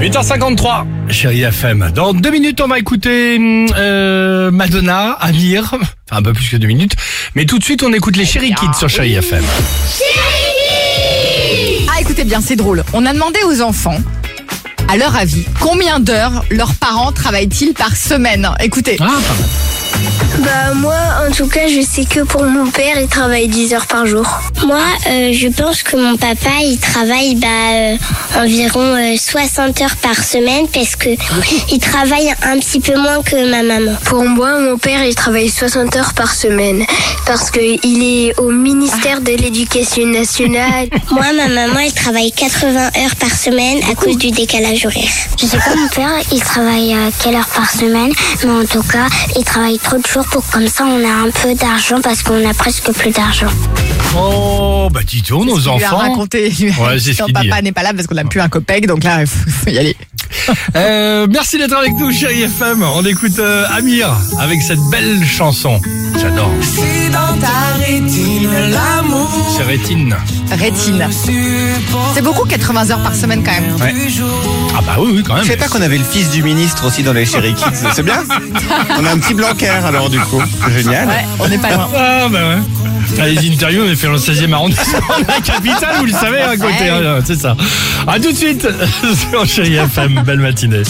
8h53, chérie FM. Dans deux minutes, on va écouter euh, Madonna, Amir, enfin un peu plus que deux minutes. Mais tout de suite, on écoute les Chéri Kids sur chérie FM. Ah, écoutez bien, c'est drôle. On a demandé aux enfants, à leur avis, combien d'heures leurs parents travaillent-ils par semaine? Écoutez. Ah, pas mal. Bah moi en tout cas je sais que pour mon père il travaille 10 heures par jour. Moi euh, je pense que mon papa il travaille bah, euh, environ euh, 60 heures par semaine parce que il travaille un petit peu moins que ma maman. Pour moi mon père il travaille 60 heures par semaine parce que il est au ministère de l'éducation nationale. moi ma maman elle travaille 80 heures par semaine à cause du décalage horaire. Je sais pas mon père il travaille euh, quelle heure par semaine mais en tout cas il travaille trop de jours pour comme ça on a un peu d'argent parce qu'on a presque plus d'argent. Oh, bah dis donc, nos Il lui a enfants. raconté. Ouais, c'est papa n'est pas là parce qu'on n'a plus un copec, donc là, il faut, y aller. Euh, merci d'être avec nous, chérie FM. On écoute euh, Amir avec cette belle chanson. J'adore. C'est Rétine. Rétine. C'est beaucoup 80 heures par semaine quand même. Ah bah oui, oui, quand même. Je savais pas qu'on avait le fils du ministre aussi dans les Chéri Kids. C'est bien. On a un petit Blanquer alors du coup. Génial. Ouais, on n'est pas loin. Ah bah ouais. Ah, les interviews, on est fait dans le 16e arrondissement de la capitale, vous le savez, à côté, hein, c'est ça. À tout de suite sur Chérie FM, belle matinée.